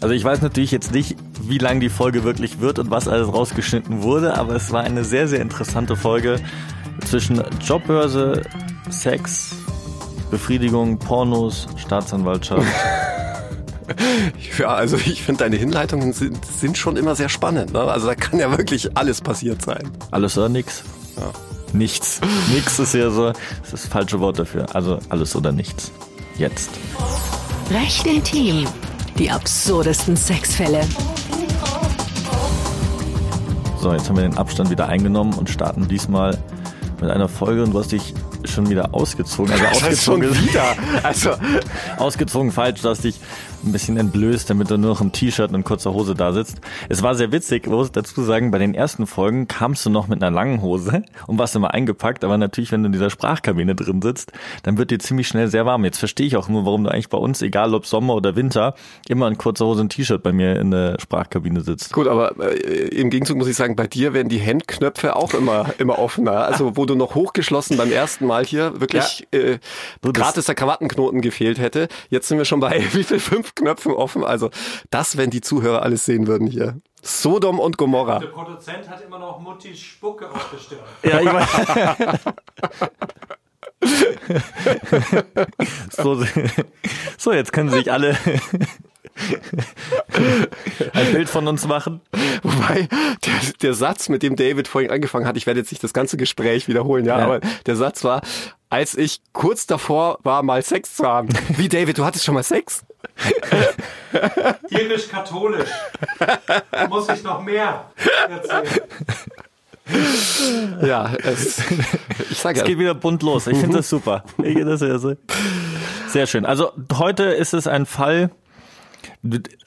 Also ich weiß natürlich jetzt nicht, wie lang die Folge wirklich wird und was alles rausgeschnitten wurde, aber es war eine sehr, sehr interessante Folge zwischen Jobbörse, Sex, Befriedigung, Pornos, Staatsanwaltschaft. Ja, also ich finde, deine Hinleitungen sind, sind schon immer sehr spannend. Ne? Also da kann ja wirklich alles passiert sein. Alles oder nix? Ja. Nichts. Nichts ist ja so, das ist das falsche Wort dafür. Also alles oder nichts. Jetzt. Recht intim. Die absurdesten Sexfälle. So, jetzt haben wir den Abstand wieder eingenommen und starten diesmal mit einer Folge und du hast dich schon wieder ausgezogen. Also Das heißt schon ausgezogen, wieder. Also ausgezogen falsch, du hast dich ein bisschen entblößt, damit du nur noch im T-Shirt und kurzer Hose da sitzt. Es war sehr witzig, muss ich dazu sagen, bei den ersten Folgen kamst du noch mit einer langen Hose und warst immer eingepackt, aber natürlich, wenn du in dieser Sprachkabine drin sitzt, dann wird dir ziemlich schnell sehr warm. Jetzt verstehe ich auch nur, warum du eigentlich bei uns, egal ob Sommer oder Winter, immer in kurzer Hose und T-Shirt bei mir in der Sprachkabine sitzt. gut, aber äh, im Gegenzug muss ich sagen, bei dir werden die Handknöpfe auch immer immer offener. Also wo du noch hochgeschlossen beim ersten Mal hier wirklich äh, Du, das- gratis der Krawattenknoten gefehlt hätte. Jetzt sind wir schon bei wie viel fünf Knöpfen offen. Also das, wenn die Zuhörer alles sehen würden hier. Sodom und Gomorra. Der Produzent hat immer noch Muttis Spucke auf der Stirn. Ja, ich weiß. so, so, jetzt können sich alle ein Bild von uns machen. Wobei der, der Satz, mit dem David vorhin angefangen hat, ich werde jetzt nicht das ganze Gespräch wiederholen, ja, Ja. aber der Satz war, als ich kurz davor war, mal Sex zu haben. Wie David, du hattest schon mal Sex? Irisch-katholisch. Muss ich noch mehr erzählen? Ja, es, ich sage Es geht ja, wieder bunt los. Ich finde das super. Ich finde das sehr, sehr, sehr schön. Also heute ist es ein Fall.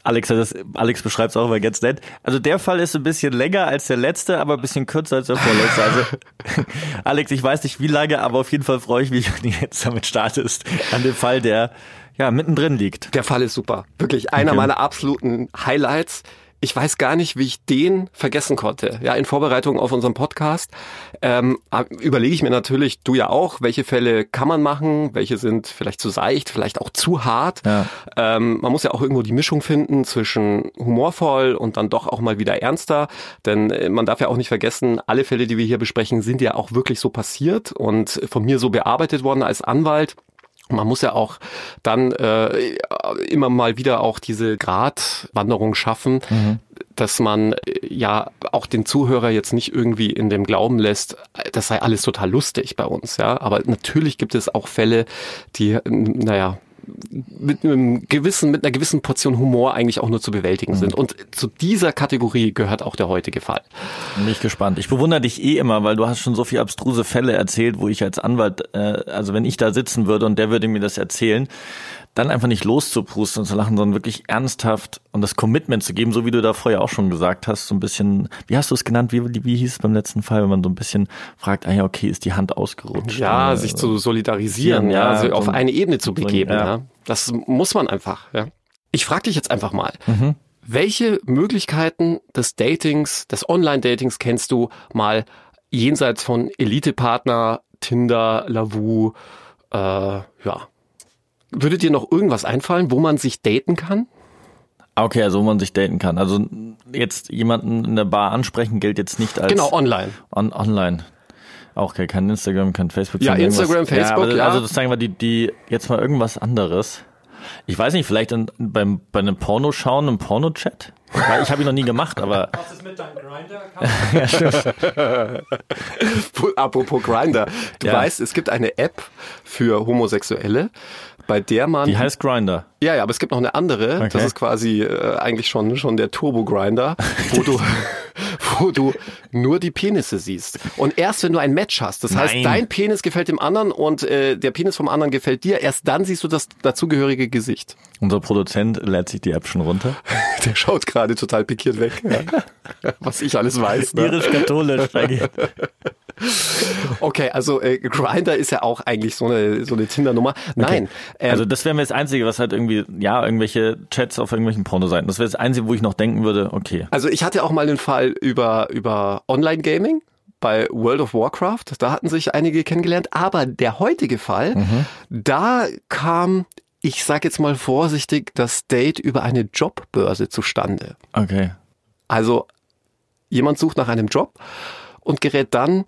Alex, das, Alex beschreibt es auch immer ganz nett. Also der Fall ist ein bisschen länger als der letzte, aber ein bisschen kürzer als der vorletzte. Also Alex, ich weiß nicht wie lange, aber auf jeden Fall freue ich mich, wenn du jetzt damit startest. An dem Fall, der ja mittendrin liegt. der Fall ist super. Wirklich einer Okay. meiner absoluten Highlights. Ich weiß gar nicht, wie ich den vergessen konnte. Ja, in Vorbereitung auf unseren Podcast ähm, überlege ich mir natürlich, du ja auch, welche Fälle kann man machen, welche sind vielleicht zu seicht, vielleicht auch zu hart. Ja. Ähm, man muss ja auch irgendwo die Mischung finden zwischen humorvoll und dann doch auch mal wieder ernster. Denn äh, man darf ja auch nicht vergessen, alle Fälle, die wir hier besprechen, sind ja auch wirklich so passiert und von mir so bearbeitet worden als Anwalt. Man muss ja auch dann äh, immer mal wieder auch diese Gratwanderung schaffen, dass man äh, ja auch den Zuhörer jetzt nicht irgendwie in dem Glauben lässt, das sei alles total lustig bei uns, ja. Aber natürlich gibt es auch Fälle, die, naja, mit einem gewissen, mit einer gewissen Portion Humor eigentlich auch nur zu bewältigen sind. Und zu dieser Kategorie gehört auch der heutige Fall. Bin ich gespannt. Ich bewundere dich eh immer, weil du hast schon so viele abstruse Fälle erzählt, wo ich als Anwalt, äh, also wenn ich da sitzen würde und der würde mir das erzählen, dann einfach nicht loszuprusten und zu lachen, sondern wirklich ernsthaft und das Commitment zu geben, so wie du da vorher auch schon gesagt hast, so ein bisschen, wie hast du es genannt, wie, wie hieß es beim letzten Fall, wenn man so ein bisschen fragt, ah ja, okay, ist die Hand ausgerutscht? Ja, Äh, sich zu solidarisieren, ja, ja, also so auf ein- eine Ebene zu begeben. ja. Ja. Das muss man einfach. Ja. Ich frage dich jetzt einfach mal, Mhm. welche Möglichkeiten des Datings, des Online-Datings kennst du mal jenseits von Elite-Partner, Tinder, Lavu, äh, ja. Würde dir noch irgendwas einfallen, wo man sich daten kann? Okay, also wo man sich daten kann. Also jetzt jemanden in der Bar ansprechen gilt jetzt nicht als Genau, online. On online. Auch okay, kein Instagram, kein Facebook. Ja, kein irgendwas. Instagram, Facebook, aber, ja. Also das sagen wir die, die jetzt mal irgendwas anderes. Ich weiß nicht, vielleicht in, beim, bei einem Porno schauen, im Porno-Chat? Weil Ich habe ihn noch nie gemacht, aber Was ist mit deinem Grinder-Account? Apropos Grinder. Du Ja. weißt, es gibt eine App für Homosexuelle, bei der man die heißt Grinder. Ja, ja, aber es gibt noch eine andere. Okay. Das ist quasi äh, eigentlich schon schon der Turbo Grinder, wo du wo du nur die Penisse siehst. Und erst wenn du ein Match hast, das heißt, Nein. dein Penis gefällt dem anderen und äh, der Penis vom anderen gefällt dir, erst dann siehst du das dazugehörige Gesicht. Unser Produzent lädt sich die App schon runter. Der schaut gerade total pikiert weg. Ja. Was ich alles weiß. Ne? Irisch-katholisch. Okay, also äh, Grinder ist ja auch eigentlich so eine so eine Tinder-Nummer. Nein, ähm, Also das wäre mir das Einzige, was halt irgendwie, ja, irgendwelche Chats auf irgendwelchen Pornoseiten. Das wäre das Einzige, wo ich noch denken würde, okay. Also ich hatte auch mal den Fall über, über Online-Gaming bei World of Warcraft. Da hatten sich einige kennengelernt. Aber der heutige Fall, da kam ich sage jetzt mal vorsichtig, das Date über eine Jobbörse zustande. Okay. Also jemand sucht nach einem Job und gerät dann,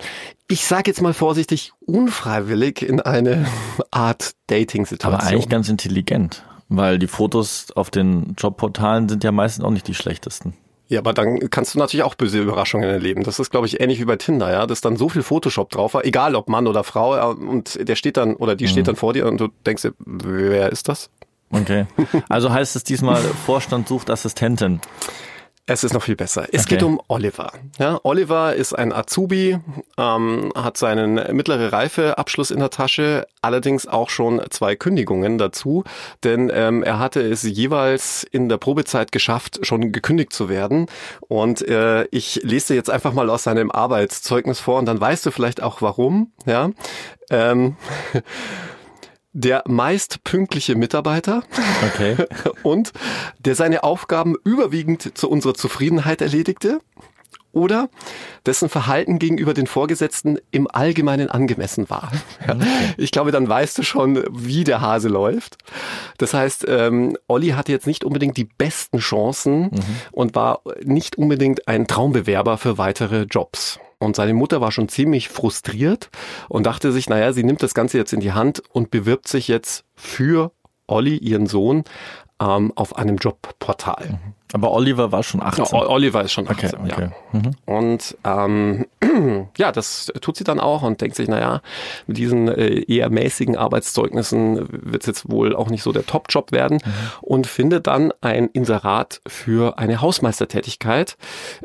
ich sage jetzt mal vorsichtig, unfreiwillig in eine Art Dating-Situation. Aber eigentlich ganz intelligent, weil die Fotos auf den Jobportalen sind ja meistens auch nicht die schlechtesten. Ja, aber dann kannst du natürlich auch böse Überraschungen erleben. Das ist, glaube ich, ähnlich wie bei Tinder, ja, dass dann so viel Photoshop drauf war, egal ob Mann oder Frau, äh, und der steht dann oder die steht dann vor dir und du denkst dir, wer ist das? Okay. Also heißt es diesmal Vorstand sucht Assistentin. Es ist noch viel besser. Es Okay. geht um Oliver. Ja, Oliver ist ein Azubi, ähm, hat seinen mittlere Reife-Abschluss in der Tasche, allerdings auch schon zwei Kündigungen dazu, denn ähm, er hatte es jeweils in der Probezeit geschafft, schon gekündigt zu werden. Und äh, ich lese jetzt einfach mal aus seinem Arbeitszeugnis vor und dann weißt du vielleicht auch warum. Ja. Ähm, der meist pünktliche Mitarbeiter Okay. und der seine Aufgaben überwiegend zu unserer Zufriedenheit erledigte oder dessen Verhalten gegenüber den Vorgesetzten im Allgemeinen angemessen war. Ja. Ich glaube, dann weißt du schon, wie der Hase läuft. Das heißt, ähm, Olli hatte jetzt nicht unbedingt die besten Chancen und war nicht unbedingt ein Traumbewerber für weitere Jobs. Und seine Mutter war schon ziemlich frustriert und dachte sich, naja, sie nimmt das Ganze jetzt in die Hand und bewirbt sich jetzt für Olli, ihren Sohn, ähm, auf einem Jobportal. Aber Oliver war schon 18. Ja, Oliver ist schon Okay, 18, okay. ja. Und ähm, ja, das tut sie dann auch und denkt sich, naja, mit diesen äh, eher mäßigen Arbeitszeugnissen wird es jetzt wohl auch nicht so der Top-Job werden und findet dann ein Inserat für eine Hausmeistertätigkeit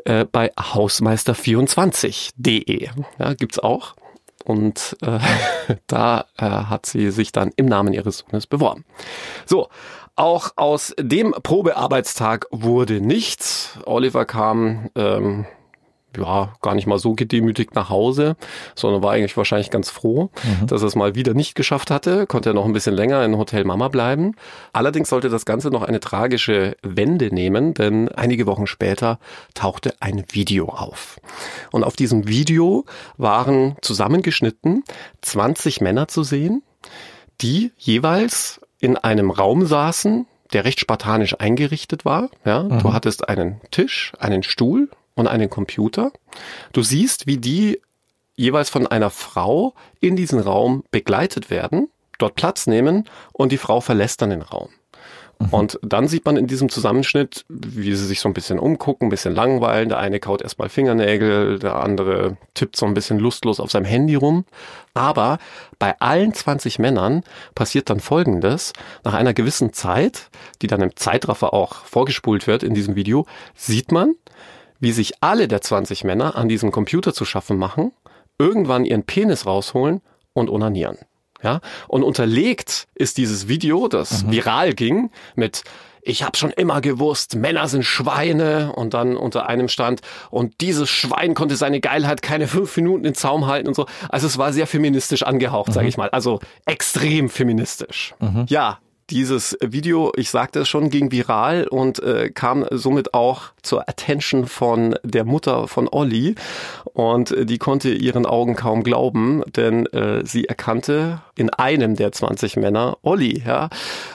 äh, bei hausmeister24.de. Ja, gibt's auch. Und äh, da äh, hat sie sich dann im Namen ihres Sohnes beworben. So, auch aus dem Probearbeitstag wurde nichts. Oliver kam ähm, ja gar nicht mal so gedemütigt nach Hause, sondern war eigentlich wahrscheinlich ganz froh, dass er es mal wieder nicht geschafft hatte. Konnte er noch ein bisschen länger in Hotel Mama bleiben. Allerdings sollte das Ganze noch eine tragische Wende nehmen, denn einige Wochen später tauchte ein Video auf. Und auf diesem Video waren zusammengeschnitten 20 Männer zu sehen, die jeweils in einem Raum saßen, der recht spartanisch eingerichtet war. Ja, du hattest einen Tisch, einen Stuhl und einen Computer. Du siehst, wie die jeweils von einer Frau in diesen Raum begleitet werden, dort Platz nehmen und die Frau verlässt dann den Raum. Und dann sieht man in diesem Zusammenschnitt, wie sie sich so ein bisschen umgucken, ein bisschen langweilen. Der eine kaut erstmal Fingernägel, der andere tippt so ein bisschen lustlos auf seinem Handy rum. Aber bei allen 20 Männern passiert dann Folgendes. Nach einer gewissen Zeit, die dann im Zeitraffer auch vorgespult wird in diesem Video, sieht man, wie sich alle der 20 Männer an diesem Computer zu schaffen machen, irgendwann ihren Penis rausholen und onanieren. Ja, und unterlegt ist dieses Video, das viral ging, mit ich habe schon immer gewusst, Männer sind Schweine und dann unter einem stand und dieses Schwein konnte seine Geilheit keine fünf Minuten in Zaum halten und so. Also es war sehr feministisch angehaucht, sage ich mal. Also extrem feministisch. Ja, dieses Video, ich sagte es schon, ging viral und äh, kam somit auch zur Attention von der Mutter von Olli. Und äh, die konnte ihren Augen kaum glauben, denn äh, sie erkannte in einem der 20 Männer Olli, ja,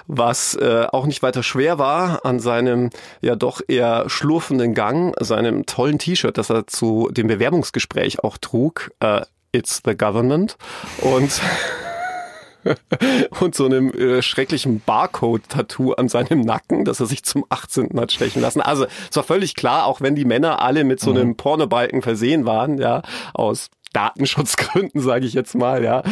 was äh, auch nicht weiter schwer war an seinem ja doch eher schlurfenden Gang, seinem tollen T-Shirt, das er zu dem Bewerbungsgespräch auch trug. Äh, It's the government. Und und so einem äh, schrecklichen Barcode-Tattoo an seinem Nacken, das er sich zum 18. hat stechen lassen. Also es war völlig klar, auch wenn die Männer alle mit so einem Pornobalken versehen waren, ja, aus Datenschutzgründen, sage ich jetzt mal, ja,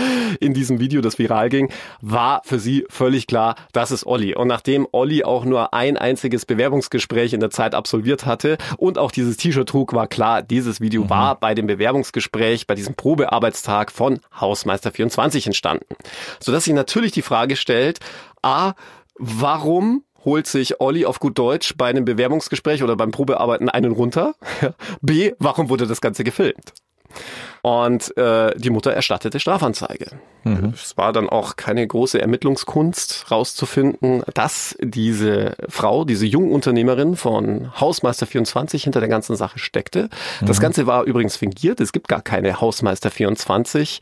in diesem Video, das viral ging, war für sie völlig klar, das ist Olli. Und nachdem Olli auch nur ein einziges Bewerbungsgespräch in der Zeit absolviert hatte und auch dieses T-Shirt trug, war klar, dieses Video war bei dem Bewerbungsgespräch, bei diesem Probearbeitstag von Hausmeister 24 entstanden. Sodass sich natürlich die Frage stellt, a, warum holt sich Olli auf gut Deutsch bei einem Bewerbungsgespräch oder beim Probearbeiten einen runter? B, warum wurde das Ganze gefilmt? Und äh, die Mutter erstattete Strafanzeige. Mhm. Es war dann auch keine große Ermittlungskunst rauszufinden, dass diese Frau, diese Jungunternehmerin von Hausmeister 24 hinter der ganzen Sache steckte. Mhm. Das Ganze war übrigens fingiert. Es gibt gar keine Hausmeister 24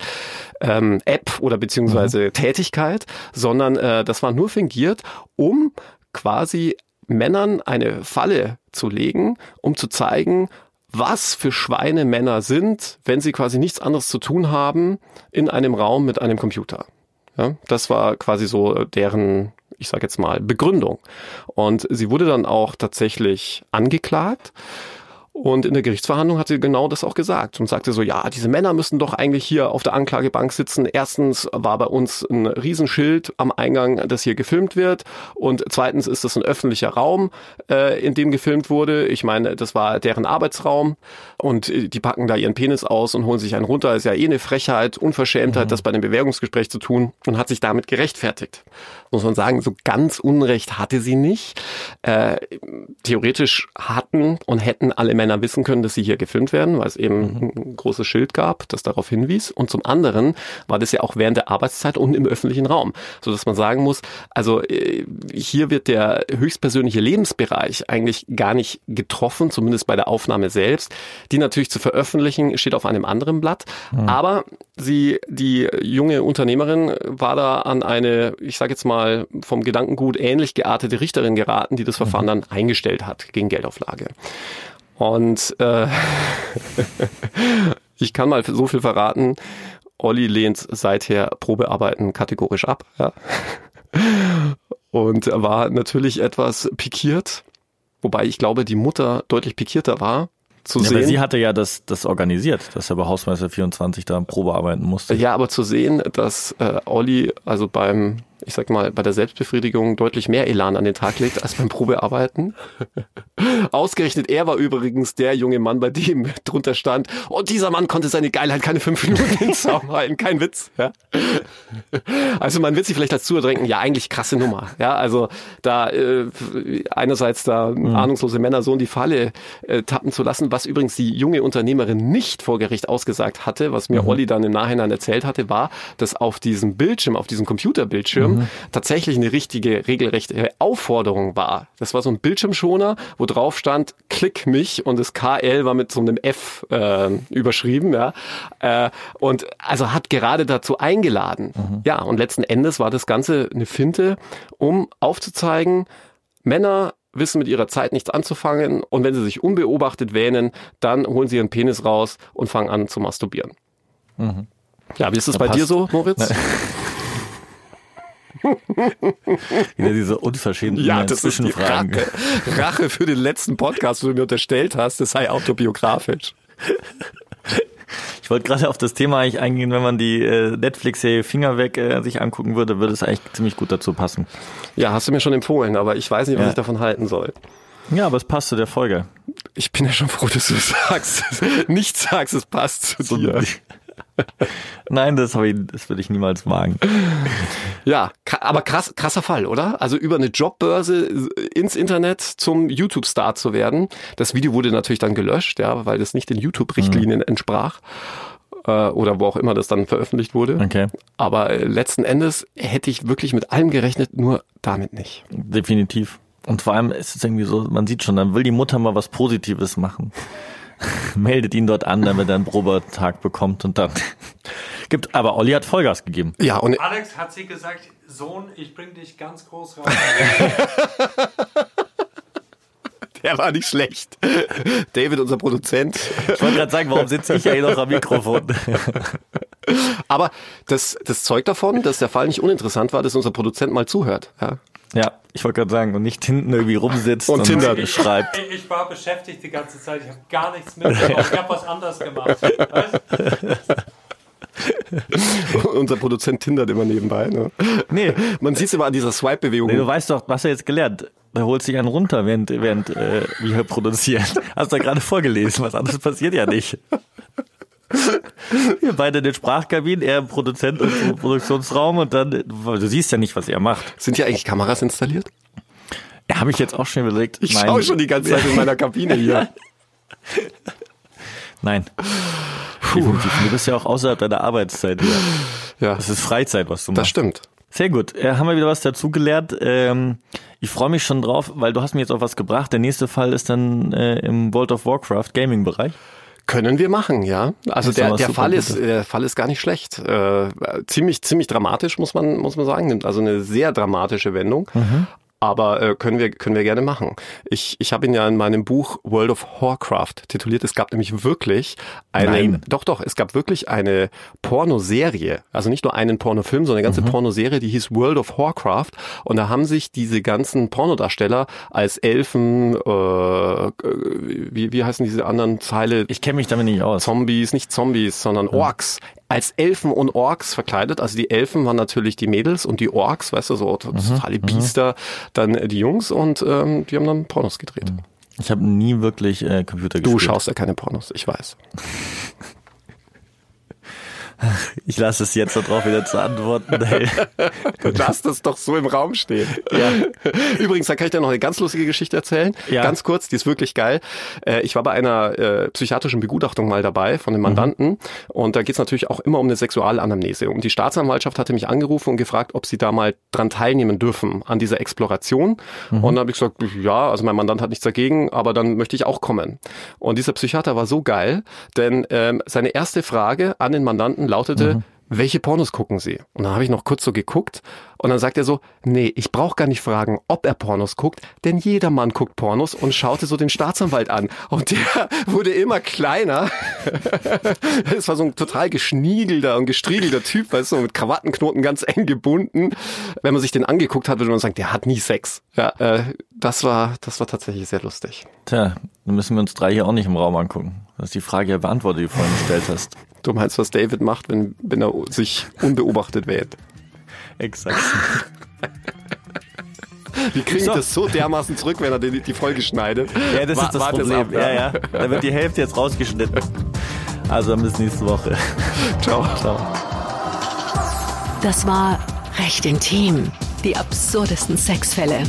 ähm, App oder beziehungsweise mhm. Tätigkeit, sondern äh, das war nur fingiert, um quasi Männern eine Falle zu legen, um zu zeigen, was für Schweine Männer sind, wenn sie quasi nichts anderes zu tun haben in einem Raum mit einem Computer. Ja, das war quasi so deren, ich sage jetzt mal, Begründung. Und sie wurde dann auch tatsächlich angeklagt und in der Gerichtsverhandlung hat sie genau das auch gesagt und sagte so, ja, diese Männer müssen doch eigentlich hier auf der Anklagebank sitzen. Erstens war bei uns ein Riesenschild am Eingang, das hier gefilmt wird. Und zweitens ist das ein öffentlicher Raum, äh, in dem gefilmt wurde. Ich meine, das war deren Arbeitsraum und die packen da ihren Penis aus und holen sich einen runter. ist ja eh eine Frechheit, Unverschämtheit, mhm. das bei einem Bewerbungsgespräch zu tun und hat sich damit gerechtfertigt. Muss man sagen, so ganz Unrecht hatte sie nicht. Äh, theoretisch hatten und hätten alle Männer wissen können, dass sie hier gefilmt werden, weil es eben mhm. ein großes Schild gab, das darauf hinwies. Und zum anderen war das ja auch während der Arbeitszeit und im öffentlichen Raum, so dass man sagen muss, also äh, hier wird der höchstpersönliche Lebensbereich eigentlich gar nicht getroffen, zumindest bei der Aufnahme selbst. Die natürlich zu veröffentlichen steht auf einem anderen Blatt, mhm. aber sie, die junge Unternehmerin war da an eine, ich sage jetzt mal vom Gedankengut ähnlich geartete Richterin geraten, die das Verfahren mhm. dann eingestellt hat gegen Geldauflage. Und äh, ich kann mal so viel verraten, Olli lehnt seither Probearbeiten kategorisch ab. Ja. Und war natürlich etwas pikiert, wobei ich glaube, die Mutter deutlich pikierter war, zu ja, sehen. Aber sie hatte ja das, das organisiert, dass er bei Hausmeister 24 da Probe arbeiten musste. Ja, aber zu sehen, dass äh, Olli also beim ich sag mal, bei der Selbstbefriedigung deutlich mehr Elan an den Tag legt als beim Probearbeiten. Ausgerechnet er war übrigens der junge Mann, bei dem drunter stand, und dieser Mann konnte seine Geilheit keine fünf Minuten in Zaum halten. Kein Witz. Ja? Also man wird sich vielleicht dazu denken, ja, eigentlich krasse Nummer. Ja, also da äh, einerseits da mhm. ahnungslose Männer so in die Falle äh, tappen zu lassen, was übrigens die junge Unternehmerin nicht vor Gericht ausgesagt hatte, was mir mhm. Olli dann im Nachhinein erzählt hatte, war, dass auf diesem Bildschirm, auf diesem Computerbildschirm, mhm. Tatsächlich eine richtige, regelrechte Aufforderung war. Das war so ein Bildschirmschoner, wo drauf stand, klick mich und das KL war mit so einem F äh, überschrieben, ja. Äh, und also hat gerade dazu eingeladen. Mhm. Ja, und letzten Endes war das Ganze eine Finte, um aufzuzeigen, Männer wissen mit ihrer Zeit nichts anzufangen und wenn sie sich unbeobachtet wähnen, dann holen sie ihren Penis raus und fangen an zu masturbieren. Mhm. Ja, wie ist das da bei passt. dir so, Moritz? Wieder diese unverschämten ja, das Zwischenfragen. Ist Rache, Rache für den letzten Podcast, wo du mir unterstellt hast, das sei autobiografisch. Ich wollte gerade auf das Thema eigentlich eingehen, wenn man die äh, Netflix-Serie Finger weg äh, sich angucken würde, würde es eigentlich ziemlich gut dazu passen. Ja, hast du mir schon empfohlen, aber ich weiß nicht, was ja. ich davon halten soll. Ja, aber es passt zu der Folge. Ich bin ja schon froh, dass du sagst. Nicht sagst, es passt zu so, dir. Nein, das, ich, das würde ich niemals wagen. Ja, aber krass, krasser Fall, oder? Also über eine Jobbörse ins Internet zum YouTube-Star zu werden. Das Video wurde natürlich dann gelöscht, ja, weil das nicht den YouTube-Richtlinien mhm. entsprach äh, oder wo auch immer das dann veröffentlicht wurde. Okay. Aber äh, letzten Endes hätte ich wirklich mit allem gerechnet, nur damit nicht. Definitiv. Und vor allem ist es irgendwie so, man sieht schon, dann will die Mutter mal was Positives machen. meldet ihn dort an, damit er einen Probetag bekommt und dann gibt. Aber Olli hat Vollgas gegeben. Ja, und Alex hat sie gesagt, Sohn, ich bring dich ganz groß raus. Der war nicht schlecht. David, unser Produzent. Ich wollte gerade sagen, warum sitze ich ja hier noch am Mikrofon? Aber das, das zeugt davon, dass der Fall nicht uninteressant war, dass unser Produzent mal zuhört. Ja. Ja, ich wollte gerade sagen, und nicht hinten irgendwie rumsitzt und, und Tinder schreibt. Ich, ich, war beschäftigt die ganze Zeit, ich habe gar nichts mitbekommen, ich habe was anderes gemacht. Unser Produzent tindert immer nebenbei. Ne? Nee. Man sieht es immer an dieser Swipe-Bewegung. Nee, du weißt doch, was er jetzt gelernt. Da holt sich einen runter, während, während äh, wir produzieren. Hast du gerade vorgelesen, was anderes passiert ja nicht. Wir beide in den Sprachkabinen, er im Produzent und Produktionsraum und dann, du siehst ja nicht, was er macht. Sind hier eigentlich Kameras installiert? Ja, habe ich jetzt auch schon überlegt. Ich schaue schon die ganze Zeit in meiner Kabine hier. Nein. Definitiv. Du bist ja auch außerhalb deiner Arbeitszeit hier. Ja, Das ist Freizeit, was du machst. das stimmt. Sehr gut. Äh, haben wir wieder was dazugelernt. Ähm, ich freue mich schon drauf, weil du hast mir jetzt auch was gebracht. Der nächste Fall ist dann äh, im World of Warcraft Gaming Bereich. Können wir machen, ja. Also Das der, der Fall ist, der Fall ist gar nicht schlecht. Äh, ziemlich, ziemlich dramatisch, muss man, muss man sagen. Nimmt also eine sehr dramatische Wendung. Mhm. Aber äh, können wir können wir gerne machen. Ich, ich habe ihn ja in meinem Buch World of Warcraft tituliert. Es gab nämlich wirklich eine Nein. doch doch, es gab wirklich eine Pornoserie, also nicht nur einen Pornofilm, sondern eine ganze Mhm. Pornoserie, die hieß World of Warcraft und da haben sich diese ganzen Pornodarsteller als Elfen äh, wie wie heißen diese anderen Teile Ich kenne mich damit nicht aus. Zombies, nicht Zombies, sondern Orks. Als Elfen und Orks verkleidet. Also die Elfen waren natürlich die Mädels und die Orks, weißt du, so totale Biester, dann äh, die Jungs und ähm, die haben dann Pornos gedreht. Ich habe nie wirklich äh, Computer Du gespielt. schaust ja keine Pornos, ich weiß. Ich lasse es jetzt darauf wieder zu antworten. Hey. Lass das doch so im Raum stehen. Ja. Übrigens, da kann ich dir noch eine ganz lustige Geschichte erzählen. Ja. Ganz kurz, die ist wirklich geil. Äh, Ich war bei einer äh, psychiatrischen Begutachtung mal dabei von dem Mandanten und da geht es natürlich auch immer um eine Sexualanamnese. Und die Staatsanwaltschaft hatte mich angerufen und gefragt, ob sie da mal dran teilnehmen dürfen an dieser Exploration. Und dann habe ich gesagt, ja, also mein Mandant hat nichts dagegen, aber dann möchte ich auch kommen. Und dieser Psychiater war so geil, denn ähm, seine erste Frage an den Mandanten lautete, welche Pornos gucken Sie? Und dann habe ich noch kurz so geguckt und dann sagt er so, nee, ich brauche gar nicht fragen, ob er Pornos guckt, denn jeder Mann guckt Pornos und schaute so den Staatsanwalt an. Und der wurde immer kleiner. Es war so ein total geschniegelter und gestriegelter Typ, weißt du, mit Krawattenknoten ganz eng gebunden. Wenn man sich den angeguckt hat, würde man sagen, der hat nie Sex. Ja, äh, das war, das war tatsächlich sehr lustig. Tja, dann müssen wir uns drei hier auch nicht im Raum angucken. Du hast die Frage ja beantwortet, die du vorhin gestellt hast. Du meinst, was David macht, wenn, wenn er sich unbeobachtet wählt? Exakt. Die kriegen So. das so dermaßen zurück, wenn er die, die Folge schneidet. Ja, das Wa- ist das Problem. ab, ja, ja. Da wird die Hälfte jetzt rausgeschnitten. Also dann bis nächste Woche. Ciao. Ciao. Das war Recht intim. Die absurdesten Sexfälle.